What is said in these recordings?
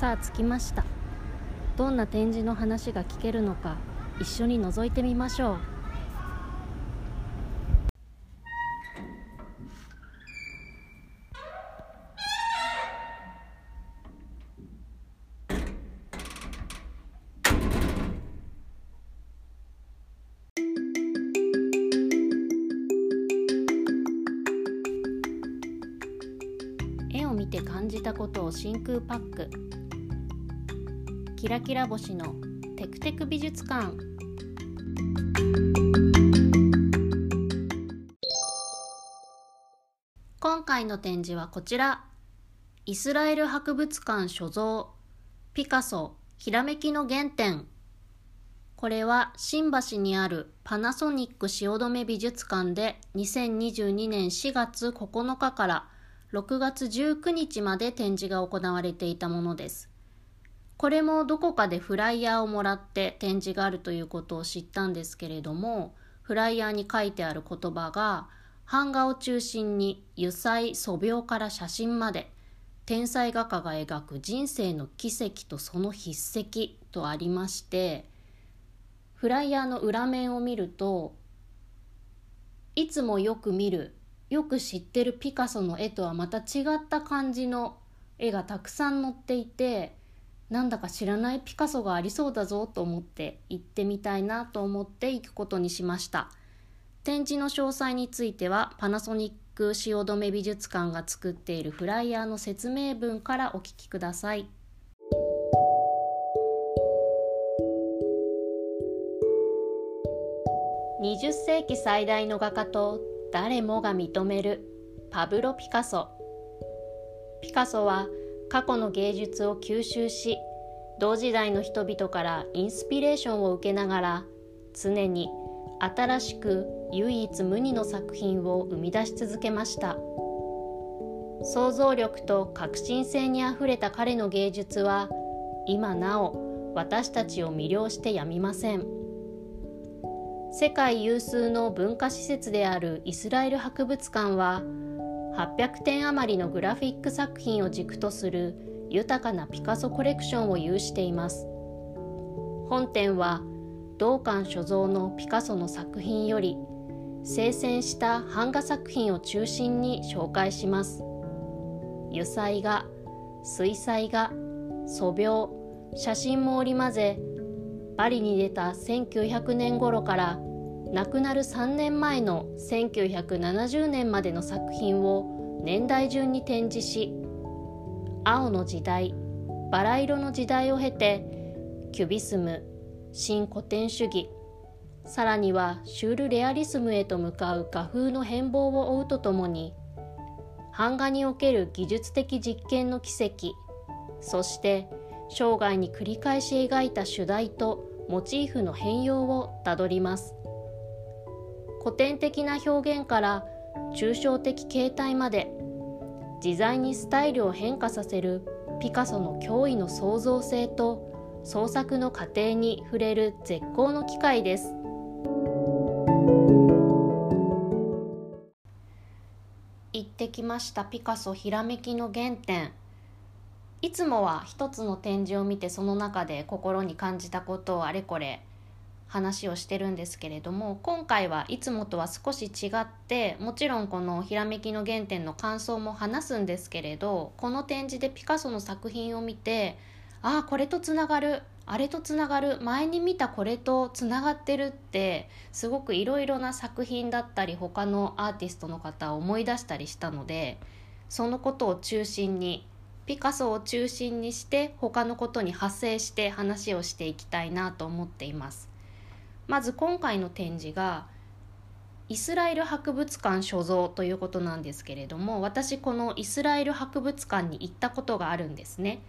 さあ着きました。どんな展示の話が聞けるのか一緒に覗いてみましょう。絵を見て感じたことを真空パック。キラキラ星のテクテク美術館。今回の展示はこちら。イスラエル博物館所蔵。ピカソひらめきの原点。これは新橋にあるパナソニック汐留美術館で2022年4月9日から6月19日まで展示が行われていたものです。これもどこかでフライヤーをもらって展示があるということを知ったんですけれども、フライヤーに書いてある言葉が、版画を中心に油彩、素描から写真まで、天才画家が描く人生の奇跡とその筆跡とありまして、フライヤーの裏面を見ると、いつもよく見るよく知ってるピカソの絵とはまた違った感じの絵がたくさん載っていてなんだか知らないピカソがありそうだぞと思って行ってみたいなと思って行くことにしました。展示の詳細についてはパナソニック汐留美術館が作っているフライヤーの説明文からお聞きください。20世紀最大の画家と誰もが認めるパブロ・ピカソ。ピカソは過去の芸術を吸収し同時代の人々からインスピレーションを受けながら常に新しく唯一無二の作品を生み出し続けました想像力と革新性にあふれた彼の芸術は今なお私たちを魅了してやみません。世界有数の文化施設であるイスラエル博物館は800点余りのグラフィック作品を軸とする豊かなピカソコレクションを有しています。本展は同館所蔵のピカソの作品より精選した版画作品を中心に紹介します。油彩画水彩画素描写真も織り交ぜパリに出た1900年頃から亡くなる3年前の1970年までの作品を年代順に展示し青の時代バラ色の時代を経てキュビスム新古典主義さらにはシュールレアリスムへと向かう画風の変貌を追うとともに版画における技術的実験の奇跡そして生涯に繰り返し描いた主題とモチーフの変容をたどります。古典的な表現から抽象的形態まで自在にスタイルを変化させるピカソの驚異の創造性と創作の過程に触れる絶好の機会です。行ってきましたピカソひらめきの原点。いつもは一つの展示を見てその中で心に感じたことをあれこれ話をしてるんですけれども今回はいつもとは少し違ってもちろんこの「ひらめきの原点」の感想も話すんですけれどこの展示でピカソの作品を見てああこれとつながるあれとつながる前に見たこれとつながってるってすごくいろいろな作品だったり他のアーティストの方を思い出したりしたのでそのことを中心にピカソを中心にして他のことに派生して話をしていきたいなと思っています。まず今回の展示がイスラエル博物館所蔵ということなんですけれども私このイスラエル博物館に行ったことがあるんですね。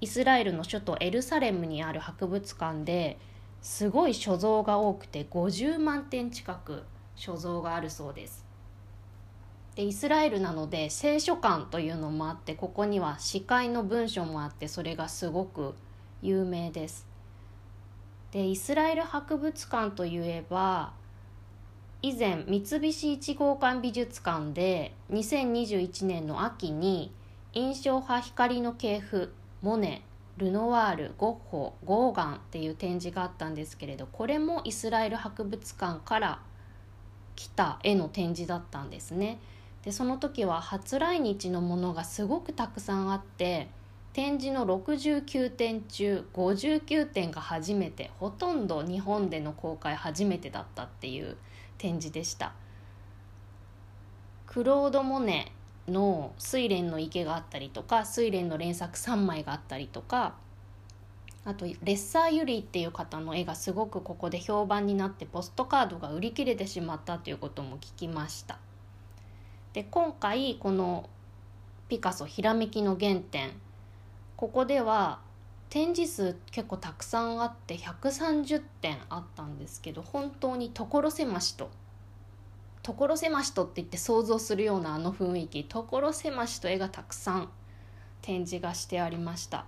イスラエルの首都エルサレムにある博物館ですごい所蔵が多くて50万点近く所蔵があるそうです。でイスラエルなので聖書館というのもあってここには司会の文書もあってそれがすごく有名です。でイスラエル博物館といえば以前三菱一号館美術館で2021年の秋に印象派光の系譜モネルノワールゴッホゴーガンっていう展示があったんですけれどこれもイスラエル博物館から来た絵の展示だったんですね。でその時は初来日のものがすごくたくさんあって展示の69点中59点が初めてほとんど日本での公開初めてだったっていう展示でした。クロード・モネの「睡蓮の池」があったりとか睡蓮の連作3枚があったりとかあとレッサー・ユリーっていう方の絵がすごくここで評判になってポストカードが売り切れてしまったということも聞きました。で今回このピカソひらめきの原点ここでは展示数結構たくさんあって130点あったんですけど本当に所狭しと所狭しとって言って想像するようなあの雰囲気所狭しと絵がたくさん展示がしてありました。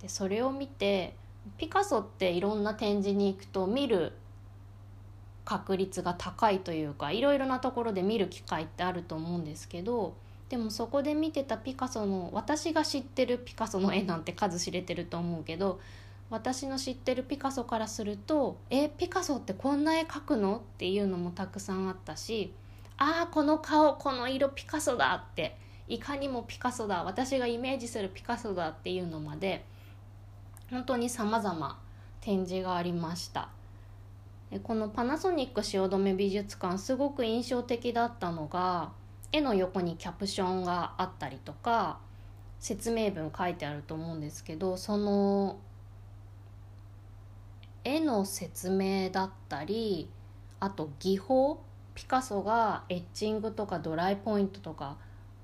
でそれを見てピカソっていろんな展示に行くと見る確率が高いというかいろいろなところで見る機会ってあると思うんですけどでもそこで見てたピカソの私が知ってるピカソの絵なんて数知れてると思うけど私の知ってるピカソからすると「えピカソってこんな絵描くの?」っていうのもたくさんあったし「ああこの顔この色ピカソだ」っていかにもピカソだ私がイメージするピカソだっていうのまで本当に様々展示がありましたこのパナソニック汐留美術館すごく印象的だったのが絵の横にキャプションがあったりとか説明文書いてあると思うんですけどその絵の説明だったりあと技法ピカソがエッチングとかドライポイントとか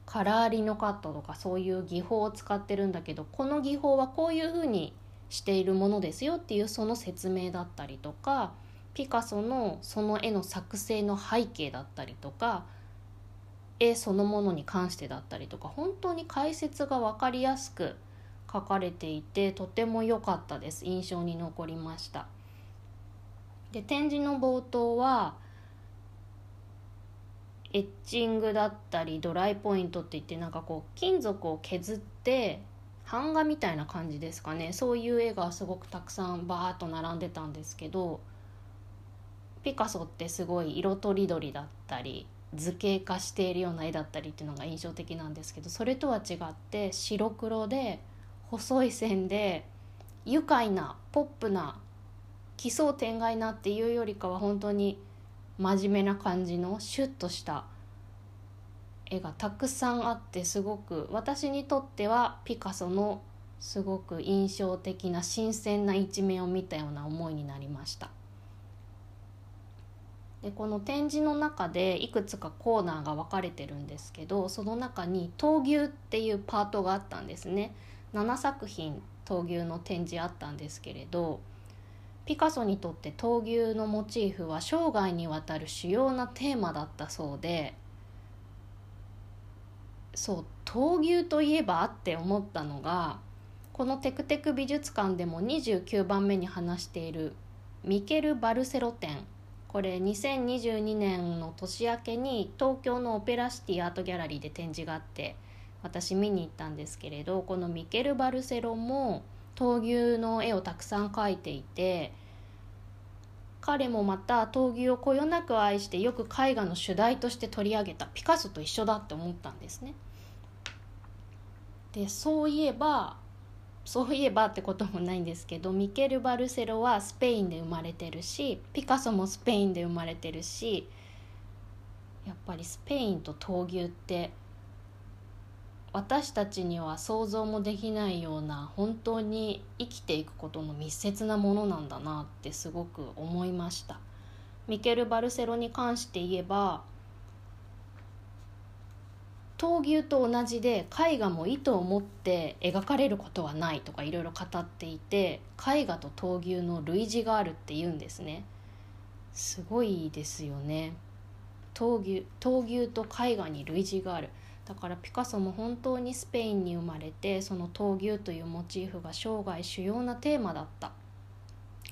カラーリノカットとかそういう技法を使ってるんだけどこの技法はこういうふうにしているものですよっていうその説明だったりとかピカソのその絵の作成の背景だったりとか絵そのものに関してだったりとか本当に解説が分かりやすく書かれていてとても良かったです。印象に残りました。で展示の冒頭はエッチングだったりドライポイントって言ってなんかこう金属を削って版画みたいな感じですかね。そういう絵がすごくたくさんバーッと並んでたんですけどピカソってすごい色とりどりだったり図形化しているような絵だったりっていうのが印象的なんですけどそれとは違って白黒で細い線で愉快なポップな奇想天外なっていうよりかは本当に真面目な感じのシュッとした絵がたくさんあってすごく私にとってはピカソのすごく印象的な新鮮な一面を見たような思いになりました。でこの展示の中でいくつかコーナーが分かれてるんですけどその中に闘牛っていうパートがあったんですね。7作品闘牛の展示あったんですけれどピカソにとって闘牛のモチーフは生涯にわたる主要なテーマだったそうでそう闘牛といえばって思ったのがこのテクテク美術館でも29番目に話しているミケル・バルセロ展。これ2022年の年明けに東京のオペラシティアートギャラリーで展示があって私見に行ったんですけれどこのミケル・バルセロも闘牛の絵をたくさん描いていて彼もまた闘牛をこよなく愛してよく絵画の主題として取り上げたピカソと一緒だって思ったんですね。でそういえばそういえばってこともないんですけどミケル・バルセロはスペインで生まれてるしピカソもスペインで生まれてるしやっぱりスペインと闘牛って私たちには想像もできないような本当に生きていくことの密接なものなんだなってすごく思いました。ミケル・バルセロに関して言えば闘牛と同じで絵画も意図を持って描かれることはないとかいろいろ語っていて絵画と闘牛の類似があるって言うんですね。すごいですよね。闘牛闘牛と絵画に類似がある。だからピカソも本当にスペインに生まれてその闘牛というモチーフが生涯主要なテーマだった。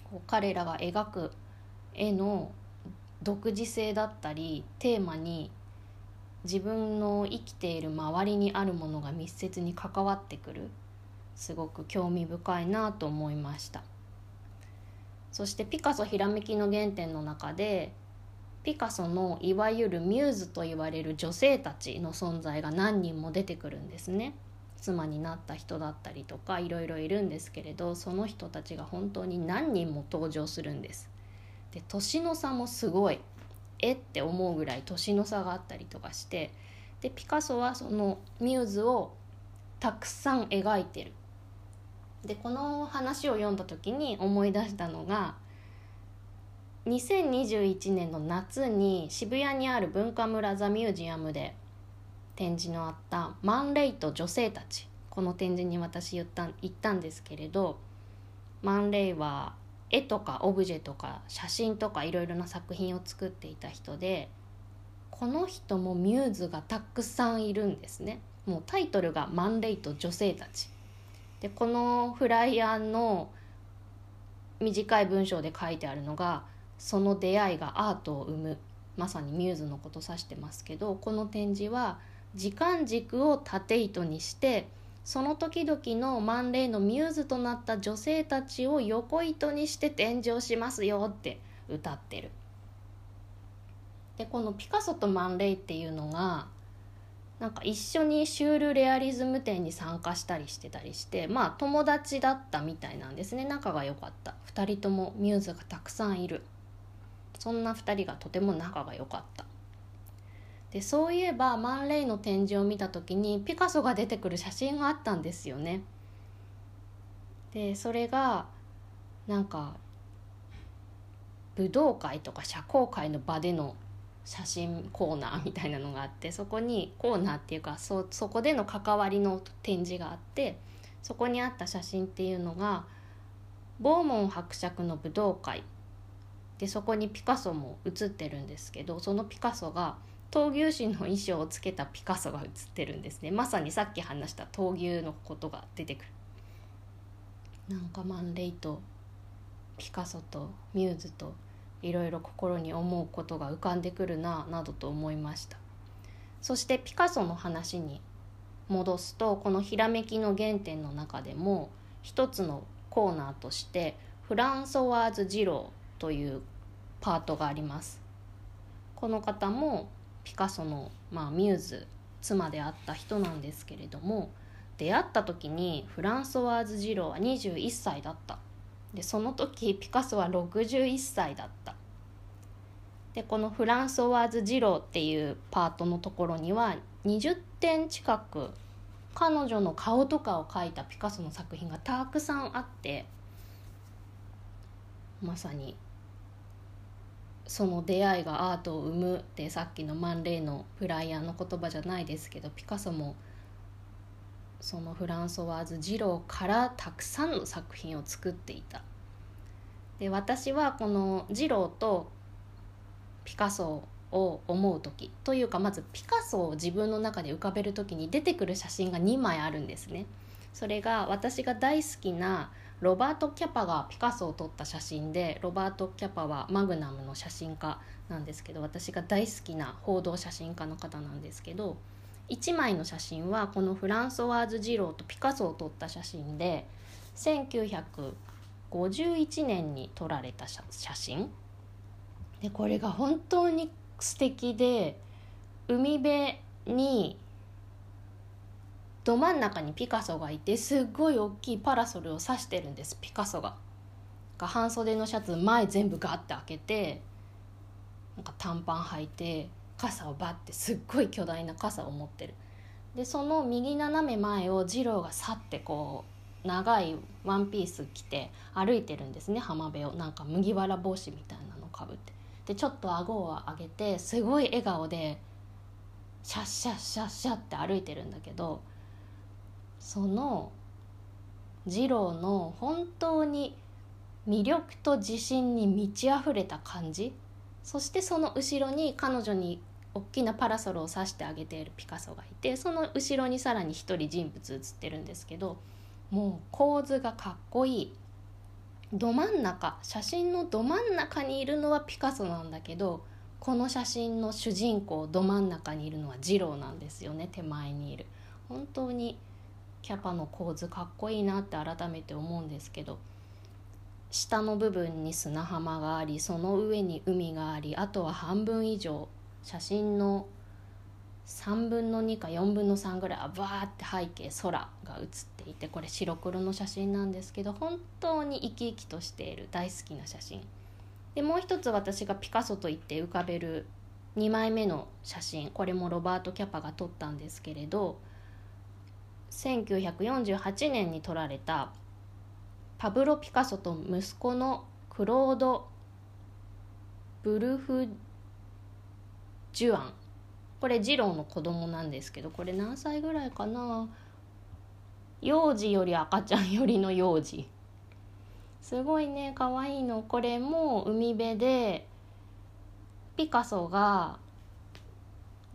こう彼らが描く絵の独自性だったりテーマに自分の生きている周りにあるものが密接に関わってくる。すごく興味深いなと思いました。そしてピカソひらめきの原点の中でピカソのいわゆるミューズと言われる女性たちの存在が何人も出てくるんですね。妻になった人だったりとかいろいろいるんですけれどその人たちが本当に何人も登場するんです。で年の差もすごい。え？って思うぐらい年の差があったりとかしてでピカソはそのミューズをたくさん描いてる。でこの話を読んだ時に思い出したのが2021年の夏に渋谷にある文化村ザ・ミュージアムで展示のあった「マン・レイと女性たち」この展示に私言った行ったんですけれどマン・レイは絵とかオブジェとか写真とかいろいろな作品を作っていた人でこの人もミューズがたくさんいるんですね。もうタイトルが「マンレイと女性たち」でこのフライヤーの短い文章で書いてあるのがその出会いがアートを生む。まさにミューズのこと指してますけどこの展示は時間軸を縦糸にしてその時々の万霊のミューズとなった女性たちを横糸にして展示をしますよって歌ってる。でこのピカソとマン・レイっていうのがなんか一緒にシュールレアリズム展に参加したりしてたりしてまあ友達だったみたいなんですね。仲が良かった。2人ともミューズがたくさんいる。そんな2人がとても仲が良かった。でそういえばマン・レイの展示を見た時にピカソが出てくる写真があったんですよね。でそれがなんか武道会とか社交界の場での写真コーナーみたいなのがあってそこにコーナーっていうかそそこでの関わりの展示があってそこにあった写真っていうのがボーモン伯爵の武道会でそこにピカソも写ってるんですけどそのピカソが闘牛士の衣装をつけたピカソが写ってるんですね。まさにさっき話した闘牛のことが出てくる。なんかマン・レイとピカソとミューズといろいろ心に思うことが浮かんでくるななどと思いました。そしてピカソの話に戻すとこの「ひらめきの原点」の中でも一つのコーナーとしてフランソワーズ・ジローというパートがあります。この方もピカソの、まあ、ミューズ妻であった人なんですけれども出会った時にフランソワーズ・ジローは21歳だった。でその時ピカソは61歳だった。でこのフランソワーズ・ジローっていうパートのところには20点近く彼女の顔とかを描いたピカソの作品がたくさんあってまさにその出会いがアートを生むってさっきのマン・レイのフライヤーの言葉じゃないですけどピカソもそのフランソワーズ・ジローからたくさんの作品を作っていた。で私はこのジローとピカソを思う時というかまずピカソを自分の中で浮かべる時に出てくる写真が2枚あるんですね。それが私が大好きなロバート・キャパがピカソを撮った写真でロバート・キャパはマグナムの写真家なんですけど私が大好きな報道写真家の方なんですけど1枚の写真はこのフランソワーズ・ジローとピカソを撮った写真で1951年に撮られた写真。でこれが本当に素敵で海辺にど真ん中にピカソがいてすっごい大きいパラソルを指してるんですピカソが。が半袖のシャツ前全部ガッて開けてなんか短パン履いて傘をバッてすっごい巨大な傘を持ってる。でその右斜め前を二郎が去ってこう長いワンピース着て歩いてるんですね浜辺をなんか麦わら帽子みたいなのかぶってでちょっと顎を上げてすごい笑顔でシャッシャッシャッシャッって歩いてるんだけどその二郎の本当に魅力と自信に満ち溢れた感じ。そしてその後ろに彼女に大きなパラソルを指してあげているピカソがいてその後ろにさらに一人人物写ってるんですけどもう構図がかっこいい。ど真ん中写真のど真ん中にいるのはピカソなんだけどこの写真の主人公ど真ん中にいるのは二郎なんですよね手前にいる。本当にキャパの構図かっこいいなって改めて思うんですけど下の部分に砂浜がありその上に海がありあとは半分以上写真の3分の2か4分の3ぐらいはバーって背景空が写っていてこれ白黒の写真なんですけど本当に生き生きとしている大好きな写真。でもう一つ私がピカソと言って浮かべる2枚目の写真これもロバート・キャパが撮ったんですけれど1948年に撮られたパブロ・ピカソと息子のクロード・ブルフ・ジュアン。これ次郎の子供なんですけどこれ何歳ぐらいかな？幼児より赤ちゃんよりの幼児。すごいね可愛いの。これも海辺でピカソが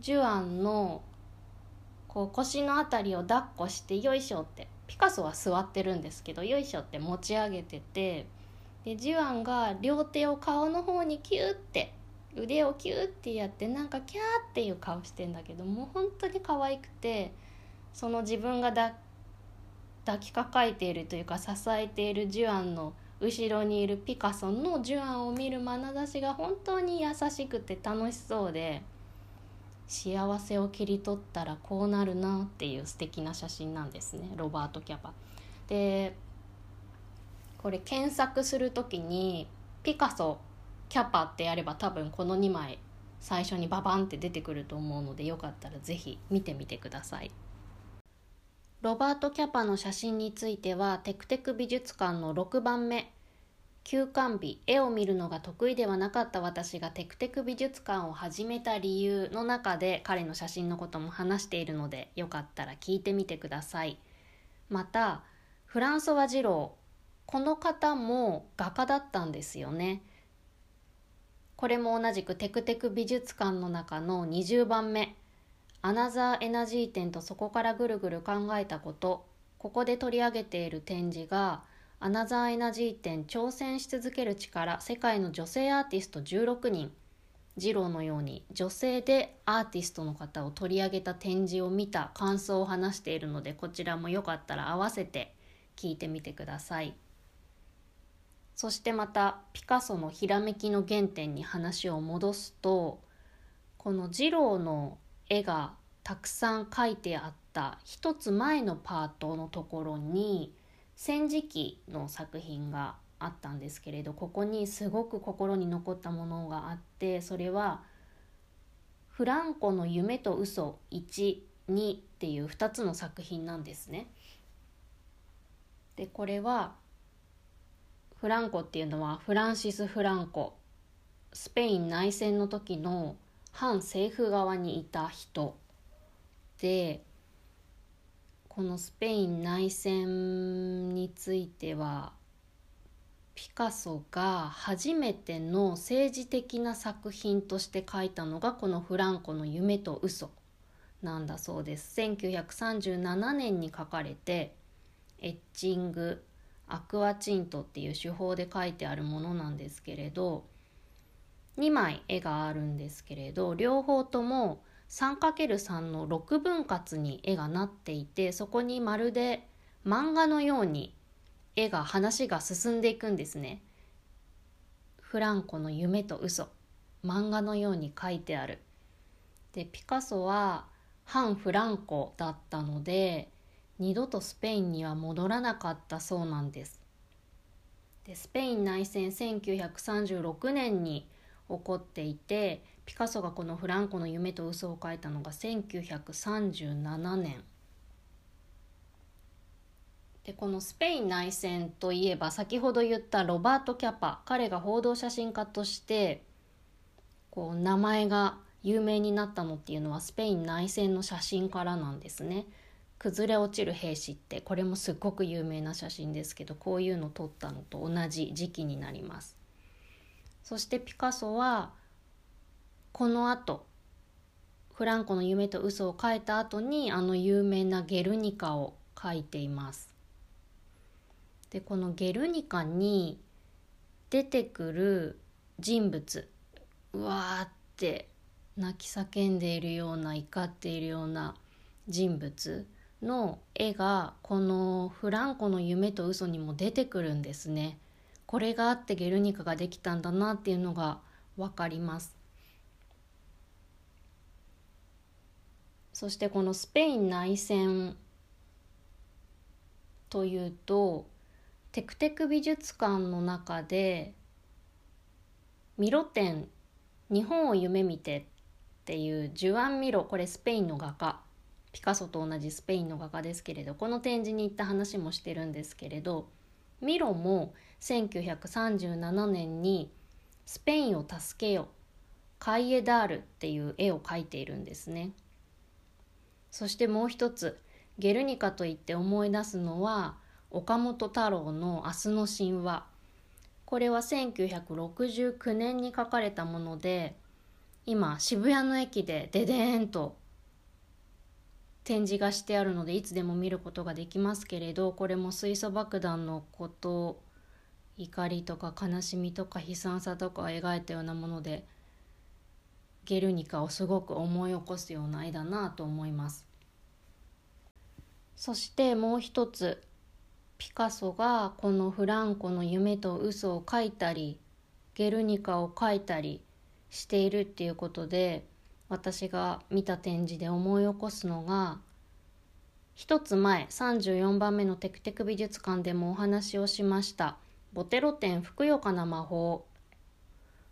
ジュアンのこう腰の辺りを抱っこしてよいしょってピカソは座ってるんですけどよいしょって持ち上げててでジュアンが両手を顔の方にキューって腕をキューってやってなんかキャーっていう顔してんだけどもう本当に可愛くてその自分が抱きかかえているというか支えているジュアンの後ろにいるピカソのジュアンを見る眼差しが本当に優しくて楽しそうで。幸せを切り取ったらこうなるなっていう素敵な写真なんですねロバート・キャパ。でこれ検索する時にピカソキャパってやれば多分この2枚最初にババンって出てくると思うのでよかったら是非見てみてください。ロバート・キャパの写真についてはテクテク美術館の6番目休館日絵を見るのが得意ではなかった私がテクテク美術館を始めた理由の中で彼の写真のことも話しているのでよかったら聞いてみてください。またフランソワ・ジローこの方も画家だったんですよね。これも同じくテクテク美術館の中の20番目。アナザーエナジー展とそこからぐるぐる考えたこと。ここで取り上げている展示がアナザーエナジー展挑戦し続ける力世界の女性アーティスト16人。二郎のように女性でアーティストの方を取り上げた展示を見た感想を話しているのでこちらもよかったら合わせて聞いてみてください。そしてまたピカソのひらめきの原点に話を戻すとこの二郎の絵がたくさん描いてあった一つ前のパートのところに戦時記の作品があったんですけれどここにすごく心に残ったものがあってそれは「フランコの夢と嘘1」2っていう2つの作品なんですね。でこれはフランコっていうのはフランシス・フランコスペイン内戦の時の反政府側にいた人でこのスペイン内戦についてはピカソが初めての政治的な作品として描いたのがこのフランコの夢と嘘なんだそうです。1937年に書かれてエッチングアクアチントっていう手法で描いてあるものなんですけれど2枚絵があるんですけれど両方とも 3×3 の6分割に絵がなっていてそこにまるで漫画のように絵が話が進んでいくんですね。フランコの夢と嘘漫画のように書いてある。でピカソは反フランコだったので二度とスペインには戻らなかったそうなんです。でスペイン内戦1936年に起こっていてピカソがこのフランコの夢と嘘を書いたのが1937年でこのスペイン内戦といえば先ほど言ったロバート・キャパ彼が報道写真家としてこう名前が有名になったのっていうのはスペイン内戦の写真からなんですね。崩れ落ちる兵士ってこれもすっごく有名な写真ですけどこういうの撮ったのと同じ時期になります。そしてピカソはこの後フランコの夢と嘘を書いた後にあの有名なゲルニカを書いています。でこのゲルニカに出てくる人物うわーって泣き叫んでいるような怒っているような人物の絵がこのフランコの夢と嘘にも出てくるんですね。これがあってゲルニカができたんだなっていうのが分かります。そしてこのスペイン内戦というとテクテク美術館の中でミロ展日本を夢見てっていうジュアン・ミロこれスペインの画家ピカソと同じスペインの画家ですけれどこの展示に行った話もしてるんですけれどミロも1937年に「スペインを助けよ」カイエダールっていう絵を描いているんですね。そしてもう一つゲルニカといって思い出すのは岡本太郎の「明日の神話」これは1969年に書かれたもので今渋谷の駅でデデーンと展示がしてあるのでいつでも見ることができますけれどこれも水素爆弾のこと怒りとか悲しみとか悲惨さとかを描いたようなものでゲルニカをすごく思い起こすような絵だなと思います。そしてもう一つピカソがこのフランコの夢と嘘を描いたりゲルニカを描いたりしているっていうことで私が見た展示で思い起こすのが一つ前34番目のテクテク美術館でもお話をしましたボテロ展ふくよかな魔法。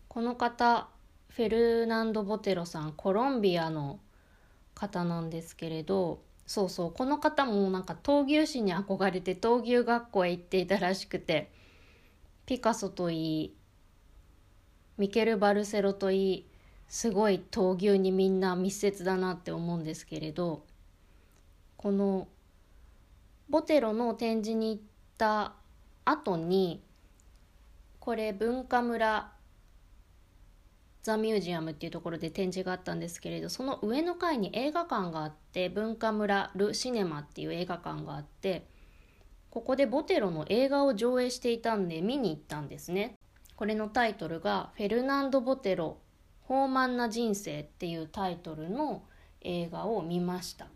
この方フェルナンド・ボテロさんコロンビアの方なんですけれどそうそうこの方もなんか闘牛士に憧れて闘牛学校へ行っていたらしくてピカソといいミケル・バルセロといいすごい闘牛にみんな密接だなって思うんですけれどこのボテロの展示に行った後にこれ文化村ザ・ミュージアムっていうところで展示があったんですけれどその上の階に映画館があって文化村ル・シネマっていう映画館があってここでボテロの映画を上映していたんで見に行ったんですね。これのタイトルが「フェルナンド・ボテロ豊満な人生」っていうタイトルの映画を見ました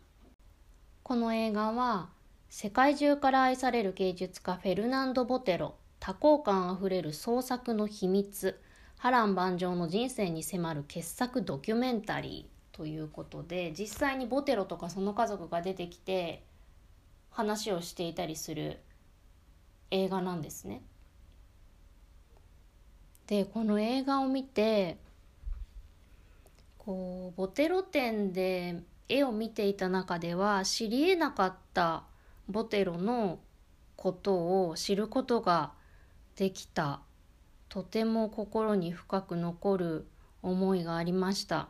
この映画は世界中から愛される芸術家フェルナンド・ボテロ多幸感あふれる創作の秘密波乱万丈の人生に迫る傑作ドキュメンタリーということで実際にボテロとかその家族が出てきて話をしていたりする映画なんですね。でこの映画を見てこうボテロ展で絵を見ていた中では知りえなかったボテロのことを知ることができたとても心に深く残る思いがありました。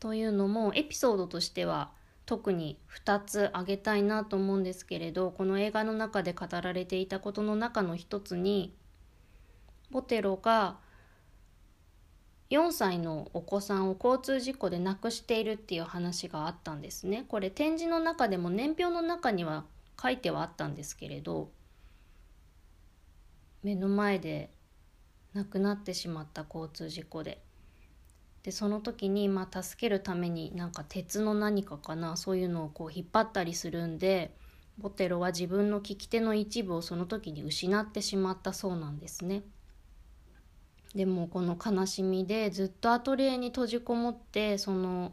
というのもエピソードとしては特に2つ挙げたいなと思うんですけれどこの映画の中で語られていたことの中の一つにボテロが4歳のお子さんを交通事故で亡くしているっていう話があったんですね。これ展示の中でも年表の中には書いてはあったんですけれど目の前で亡くなってしまった交通事故ででその時に、まあ、助けるためになんか鉄の何かかなそういうのをこう引っ張ったりするんでボテロは自分の利き手の一部をその時に失ってしまったそうなんですね。でもこの悲しみでずっとアトリエに閉じこもってその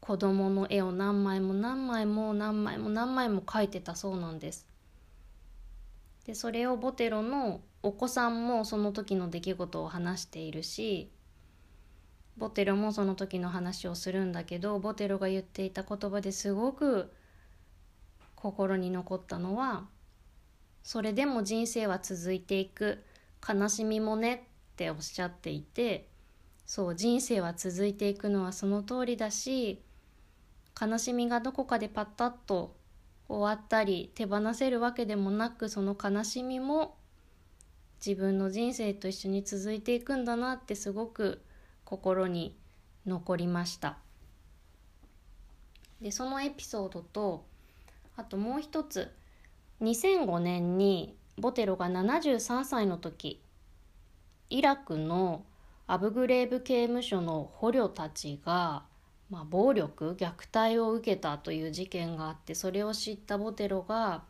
子供の絵を何枚も何枚も何枚も何枚も描いてたそうなんです。でそれをボテロのお子さんもその時の出来事を話しているしボテロもその時の話をするんだけどボテロが言っていた言葉ですごく心に残ったのはそれでも人生は続いていく悲しみもねっておっしゃっていてそう人生は続いていくのはその通りだし悲しみがどこかでパッタッと終わったり手放せるわけでもなくその悲しみも自分の人生と一緒に続いていくんだなってすごく心に残りました。でそのエピソードとあともう一つ2005年にボテロが73歳の時イラクのアブグレーブ刑務所の捕虜たちが、まあ、暴力虐待を受けたという事件があってそれを知ったボテロが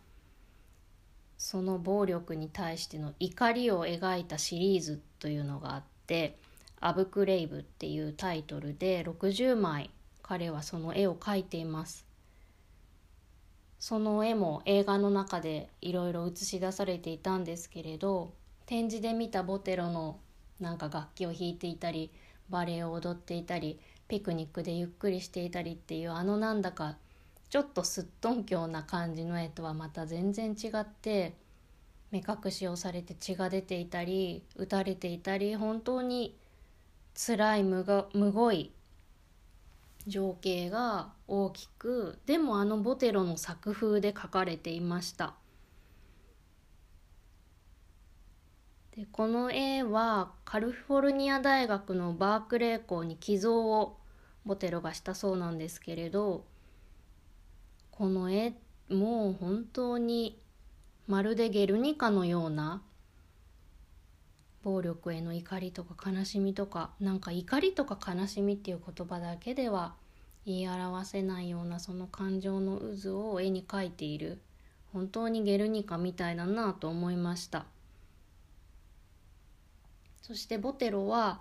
その暴力に対しての怒りを描いたシリーズというのがあって「アブクレイブ」っていうタイトルで60枚彼はその絵を描いています。その絵も映画の中でいろいろ映し出されていたんですけれど展示で見たボテロのなんか楽器を弾いていたりバレエを踊っていたりピクニックでゆっくりしていたりっていうあのなんだかちょっとすっとんきょうな感じの絵とはまた全然違って目隠しをされて血が出ていたり撃たれていたり本当に辛いむがむごい情景が大きくでもあのボテロの作風で描かれていました。でこの絵はカリフォルニア大学のバークレー校に寄贈をボテロがしたそうなんですけれどこの絵もう本当にまるでゲルニカのような暴力への怒りとか悲しみとかなんか怒りとか悲しみっていう言葉だけでは言い表せないようなその感情の渦を絵に描いている本当にゲルニカみたいだなと思いました。そしてボテロは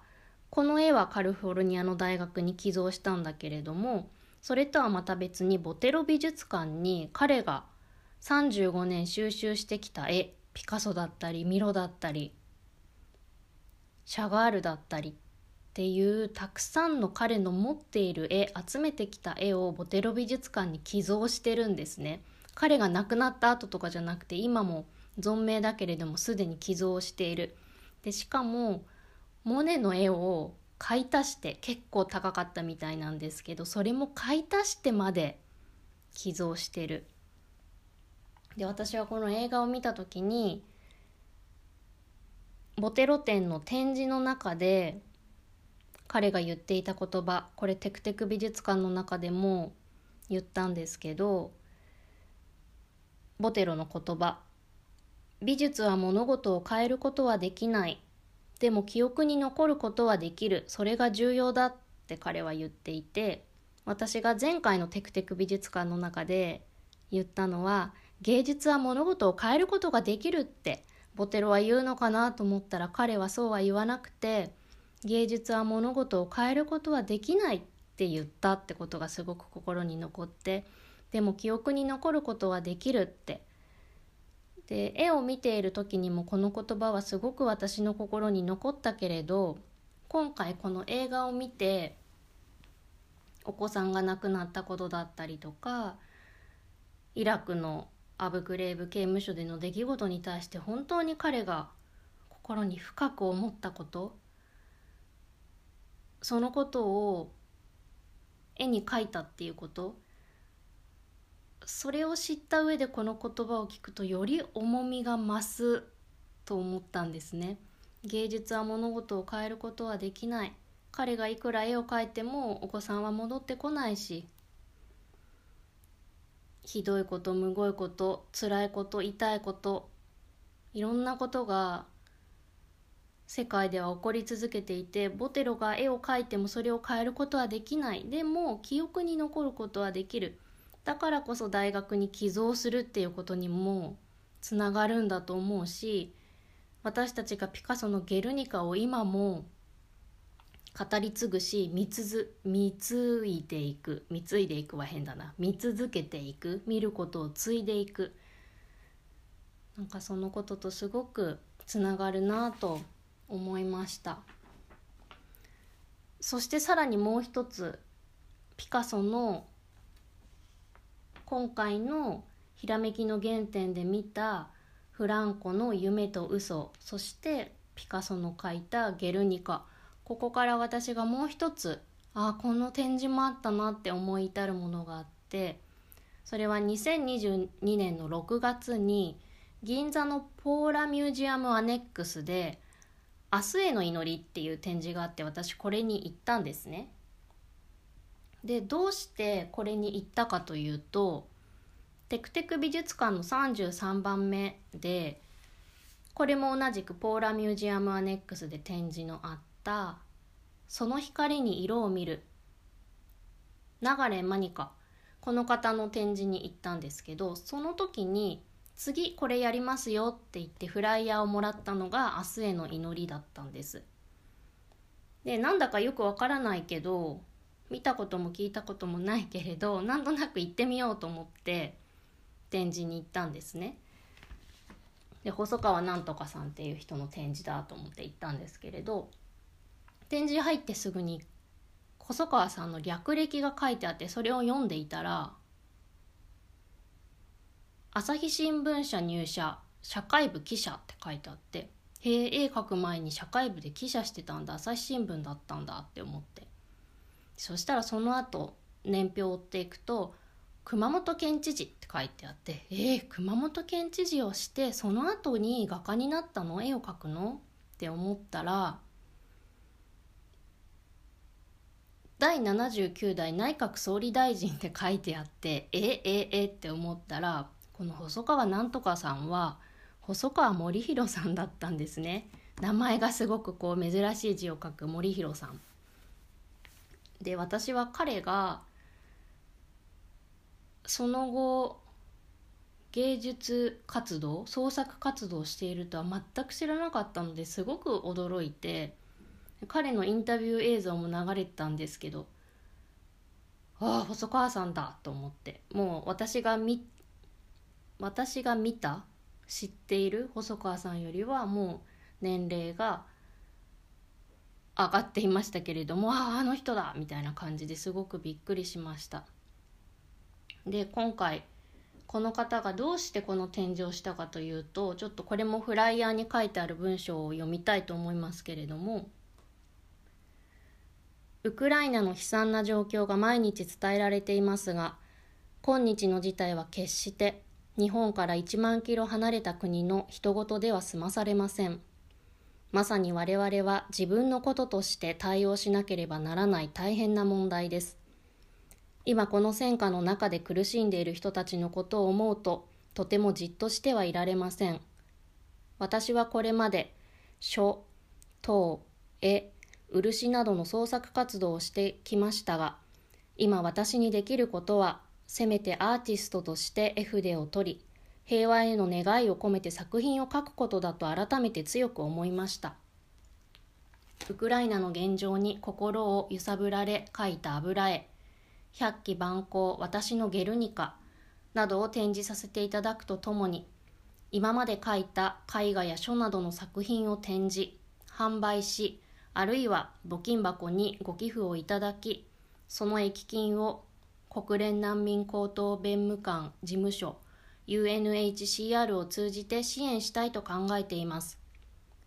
この絵はカリフォルニアの大学に寄贈したんだけれどもそれとはまた別にボテロ美術館に彼が35年収集してきた絵ピカソだったりミロだったりシャガールだったりっていうたくさんの彼の持っている絵集めてきた絵をボテロ美術館に寄贈してるんですね。彼が亡くなった後とかじゃなくて今も存命だけれどもすでに寄贈している。でしかもモネの絵を買い足して結構高かったみたいなんですけどそれも買い足してまで寄贈してる。で私はこの映画を見た時にボテロ展の展示の中で彼が言っていた言葉これテクテク美術館の中でも言ったんですけどボテロの言葉美術は物事を変えることはできない。でも記憶に残ることはできる。それが重要だって彼は言っていて私が前回のテクテク美術館の中で言ったのは芸術は物事を変えることができるってボテロは言うのかなと思ったら彼はそうは言わなくて芸術は物事を変えることはできないって言ったってことがすごく心に残ってでも記憶に残ることはできるってで絵を見ている時にもこの言葉はすごく私の心に残ったけれど今回この映画を見てお子さんが亡くなったことだったりとかイラクのアブグレーブ刑務所での出来事に対して本当に彼が心に深く思ったことそのことを絵に描いたっていうことそれを知った上でこの言葉を聞くとより重みが増すと思ったんですね。芸術は物事を変えることはできない。彼がいくら絵を描いてもお子さんは戻ってこないしひどいことむごいこと辛いこと痛いこといろんなことが世界では起こり続けていてボテロが絵を描いてもそれを変えることはできない。でも記憶に残ることはできる。だからこそ大学に寄贈するっていうことにもつながるんだと思うし私たちがピカソの「ゲルニカ」を今も語り継ぐし見つ貢いでいく貢いでいくは変だな。見続けていく見ることを継いでいく。なんかそのこととすごくつながるなと思いました。そしてさらにもう一つピカソの今回の「ひらめきの原点」で見たフランコの夢と嘘そしてピカソの描いた「ゲルニカ」ここから私がもう一つあこの展示もあったなって思い至るものがあってそれは2022年の6月に銀座のポーラミュージアムアネックスで「明日への祈り」っていう展示があって私これに行ったんですね。でどうしてこれに行ったかというとテクテク美術館の33番目でこれも同じくポーラミュージアムアネックスで展示のあった「その光に色を見る」流れマニカこの方の展示に行ったんですけどその時に次これやりますよって言ってフライヤーをもらったのが明日への祈りだったんです。でなんだかよくわからないけど見たことも聞いたこともないけれどなんとなく行ってみようと思って展示に行ったんですね。で細川なんとかさんっていう人の展示だと思って行ったんですけれど展示入ってすぐに細川さんの略歴が書いてあってそれを読んでいたら朝日新聞社入社社会部記者って書いてあってへえ絵描く前に社会部で記者してたんだ朝日新聞だったんだって思ってそしたらその後年表を追っていくと熊本県知事って書いてあってえー、熊本県知事をしてその後に画家になったの？絵を描くの？って思ったら第79代内閣総理大臣って書いてあってええええって思ったらこの細川なんとかさんは細川森弘さんだったんですね。名前がすごくこう珍しい字を書く森弘さん。で私は彼がその後芸術活動創作活動をしているとは全く知らなかったのですごく驚いて彼のインタビュー映像も流れてたんですけどああ細川さんだと思ってもう私が見私が見た知っている細川さんよりはもう年齢が上がっていましたけれどもあああの人だみたいな感じですごくびっくりしましたで今回この方がどうしてこの展示をしたかというとちょっとこれもフライヤーに書いてある文章を読みたいと思いますけれどもウクライナの悲惨な状況が毎日伝えられていますが今日の事態は決して日本から1万キロ離れた国の人事では済まされません。まさに我々は自分のこととして対応しなければならない大変な問題です。今この戦火の中で苦しんでいる人たちのことを思うと、とてもじっとしてはいられません。私はこれまで、書、塔、絵、漆などの創作活動をしてきましたが、今私にできることはせめてアーティストとして絵筆を取り平和への願いを込めて作品を描くことだと改めて強く思いました。ウクライナの現状に心を揺さぶられ描いた油絵。百鬼万行私のゲルニカ。などを展示させていただくとともに今まで描いた絵画や書などの作品を展示販売しあるいは募金箱にご寄付をいただきその益金を国連難民高等弁務官事務所 UNHCR を通じて支援したいと考えています。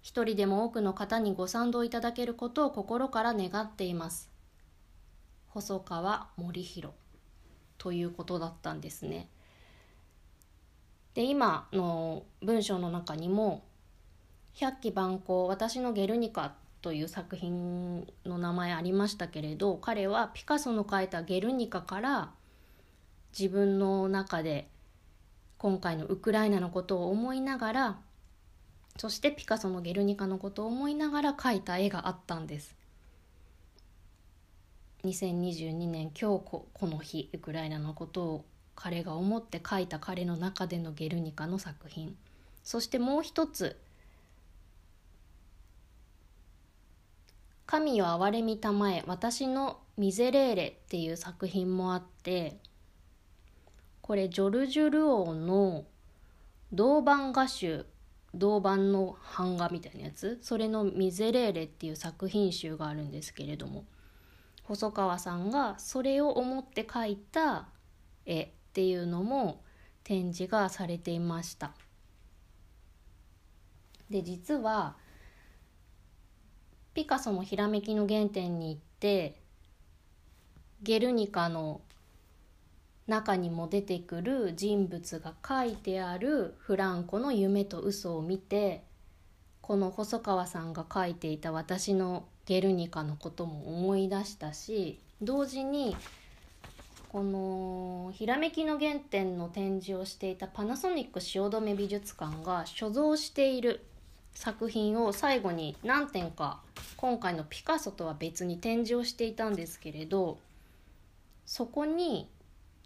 一人でも多くの方にご賛同いただけることを心から願っています。細川森弘ということだったんですね。で今の文章の中にも「百鬼万行私のゲルニカ」という作品の名前ありましたけれど彼はピカソの描いた「ゲルニカ」から自分の中で今回のウクライナのことを思いながらそしてピカソの「ゲルニカ」のことを思いながら描いた絵があったんです。2022年今日この日ウクライナのことを彼が思って描いた彼の中での「ゲルニカ」の作品そしてもう一つ神よ憐れみたまえ私のミゼレーレっていう作品もあってこれジョルジュ・ルオーの銅板画集銅板の版画みたいなやつそれのミゼレーレっていう作品集があるんですけれども細川さんがそれを思って描いた絵っていうのも展示がされていました。で実はピカソのひらめきの原点に行ってゲルニカの中にも出てくる人物が書いてあるフランコの夢と嘘を見てこの細川さんが書いていた私のゲルニカのことも思い出したし同時にこのひらめきの原点の展示をしていたパナソニック汐留美術館が所蔵している作品を最後に何点か今回のピカソとは別に展示をしていたんですけれどそこに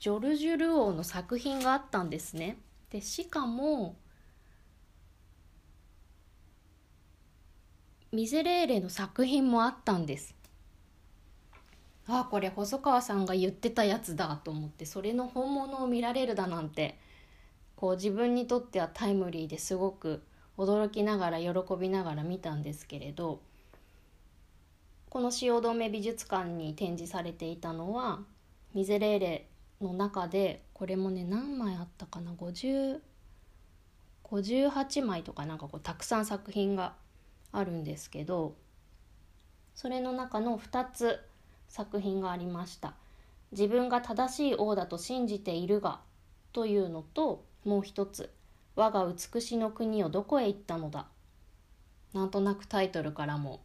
ジョルジュ・ルオーの作品があったんですね。でしかもミゼレーレの作品もあったんです。ああこれ細川さんが言ってたやつだと思ってそれの本物を見られるだなんてこう自分にとってはタイムリーですごく驚きながら喜びながら見たんですけれどこの汐留美術館に展示されていたのはミゼレーレの中でこれもね何枚あったかな？50 58枚とかなんかこうたくさん作品があるんですけどそれの中の2つ作品がありました「自分が正しい王だと信じているが」というのともう一つ「我が美しの国をどこへ行ったのだ」なんとなくタイトルからも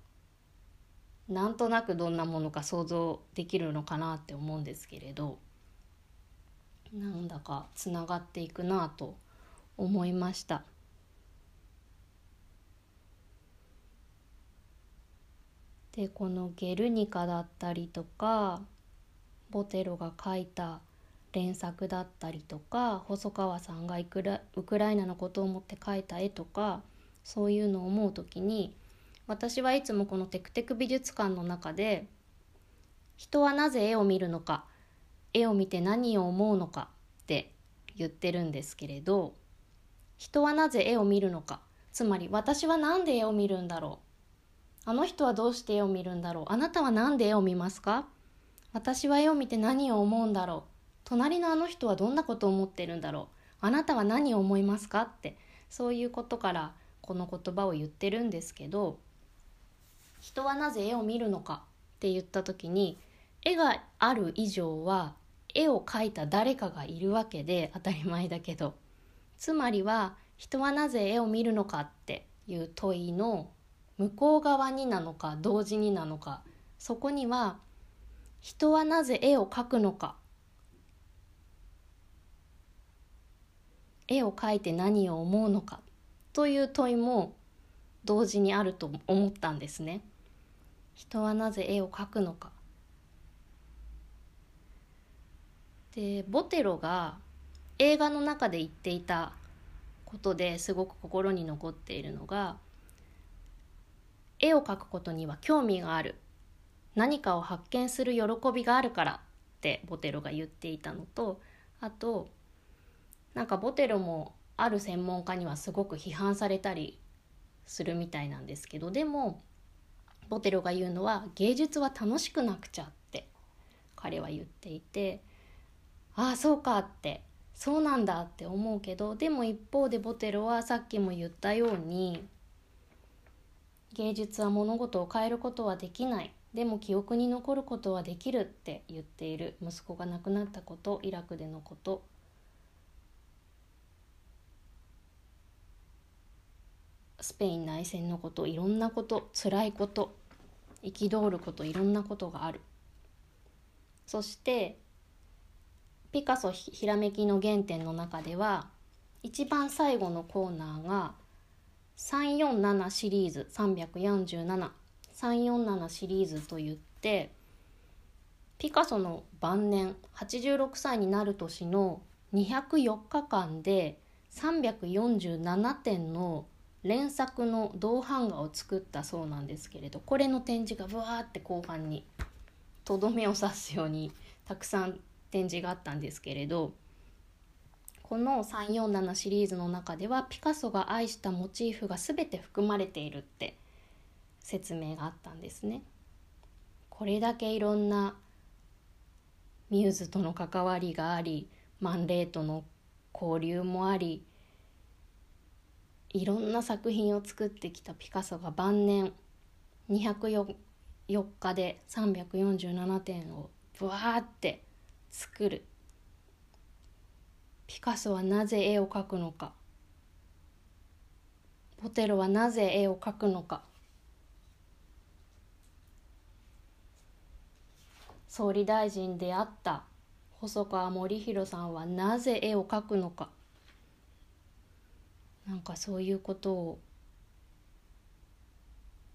なんとなくどんなものか想像できるのかなって思うんですけれど。なんだかつながっていくなと思いました。でこの「ゲルニカ」だったりとかボテロが書いた連作だったりとか細川さんがウクラウクライナのことを思って描いた絵とかそういうのを思う時に私はいつもこのテクテク美術館の中で人はなぜ絵を見るのか絵を見て何を思うのかって言ってるんですけれど人はなぜ絵を見るのか。つまり私は何で絵を見るんだろう。あの人はどうして絵を見るんだろう。あなたは何で絵を見ますか。私は絵を見て何を思うんだろう。隣のあの人はどんなことを思ってるんだろう。あなたは何を思いますかって。そういうことからこの言葉を言ってるんですけど人はなぜ絵を見るのかって言った時に絵がある以上は絵を描いた誰かがいるわけで当たり前だけどつまりは人はなぜ絵を見るのかっていう問いの向こう側になのか同時になのかそこには人はなぜ絵を描くのか絵を描いて何を思うのかという問いも同時にあると思ったんですね。人はなぜ絵を描くのか。でボテロが映画の中で言っていたことですごく心に残っているのが絵を描くことには興味がある。何かを発見する喜びがあるからってボテロが言っていたのとあとなんかボテロもある専門家にはすごく批判されたりするみたいなんですけどでもボテロが言うのは芸術は楽しくなくちゃって彼は言っていてああそうかって。そうなんだって思うけどでも一方でボテロはさっきも言ったように芸術は物事を変えることはできない。でも記憶に残ることはできるって言っている。息子が亡くなったことイラクでのこと。スペイン内戦のこといろんなこと辛いこと憤ることいろんなことがある。そしてピカソひらめきの原点の中では一番最後のコーナーが347シリーズ347347シリーズといってピカソの晩年86歳になる年の204日間で347点の連作の銅版画を作ったそうなんですけれどこれの展示がブワーって後半にとどめを刺すようにたくさん展示があったんですけれどこの347シリーズの中ではピカソが愛したモチーフが全て含まれているって説明があったんですね。これだけいろんなミューズとの関わりがありマンレーとの交流もありいろんな作品を作ってきたピカソが晩年204日で347点をブワーって作る。ピカソはなぜ絵を描くのか。ボテロはなぜ絵を描くのか。総理大臣であった細川守弘さんはなぜ絵を描くのか。なんかそういうことを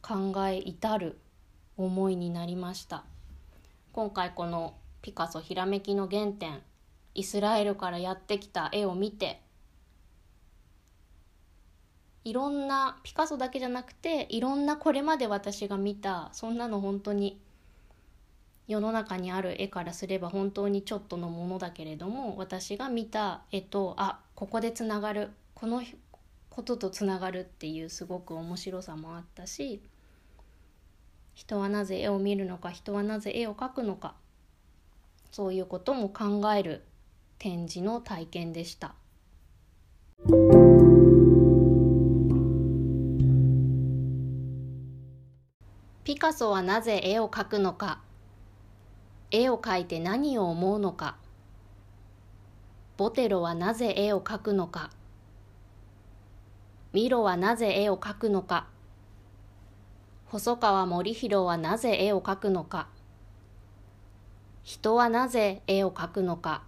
考え至る思いになりました。今回このピカソひらめきの原点イスラエルからやってきた絵を見ていろんなピカソだけじゃなくていろんなこれまで私が見たそんなの本当に世の中にある絵からすれば本当にちょっとのものだけれども私が見た絵とあここでつながるこのこととつながるっていうすごく面白さもあったし人はなぜ絵を見るのか人はなぜ絵を描くのかそういうことも考える展示の体験でした。ピカソはなぜ絵を描くのか。絵を描いて何を思うのか。ボテロはなぜ絵を描くのか。ミロはなぜ絵を描くのか。細川守弘はなぜ絵を描くのか。人はなぜ絵を描くのか。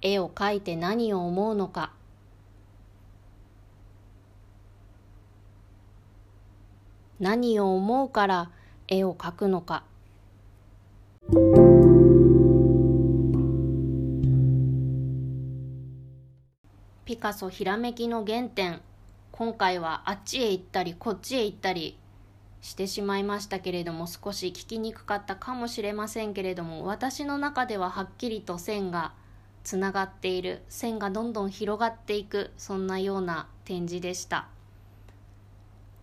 絵を描いて何を思うのか。何を思うから絵を描くのか。ピカソひらめきの原点。今回はあっちへ行ったりこっちへ行ったり。してしまいましたけれども少し聞きにくかったかもしれませんけれども私の中でははっきりと線がつながっている線がどんどん広がっていくそんなような展示でした。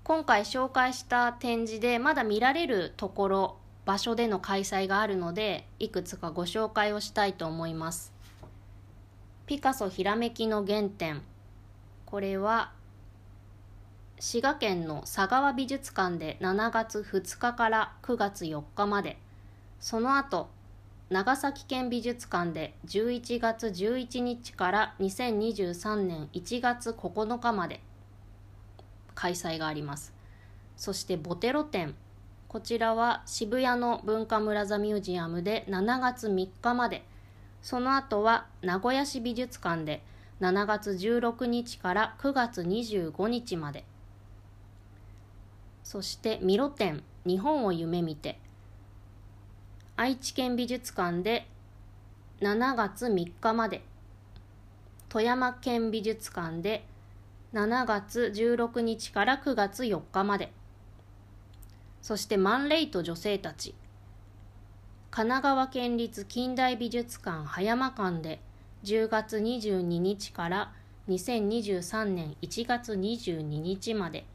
今回紹介した展示でまだ見られるところ場所での開催があるのでいくつかご紹介をしたいと思います。ピカソひらめきの原点。これは滋賀県の佐川美術館で7月2日から9月4日まで。その後長崎県美術館で11月11日から2023年1月9日まで開催があります。そしてボテロ展。こちらは渋谷の文化村座ミュージアムで7月3日まで。その後は名古屋市美術館で7月16日から9月25日まで。そしてミロ展日本を夢見て愛知県美術館で7月3日まで富山県美術館で7月16日から9月4日までそしてマンレイと女性たち神奈川県立近代美術館葉山館で10月22日から2023年1月22日まで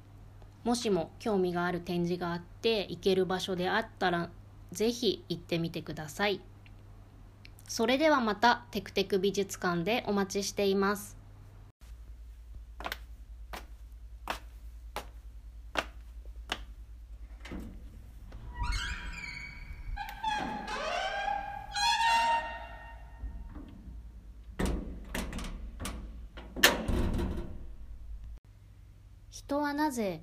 もしも興味がある展示があって行ける場所であったらぜひ行ってみてください。それではまたテクテク美術館でお待ちしています。人はなぜ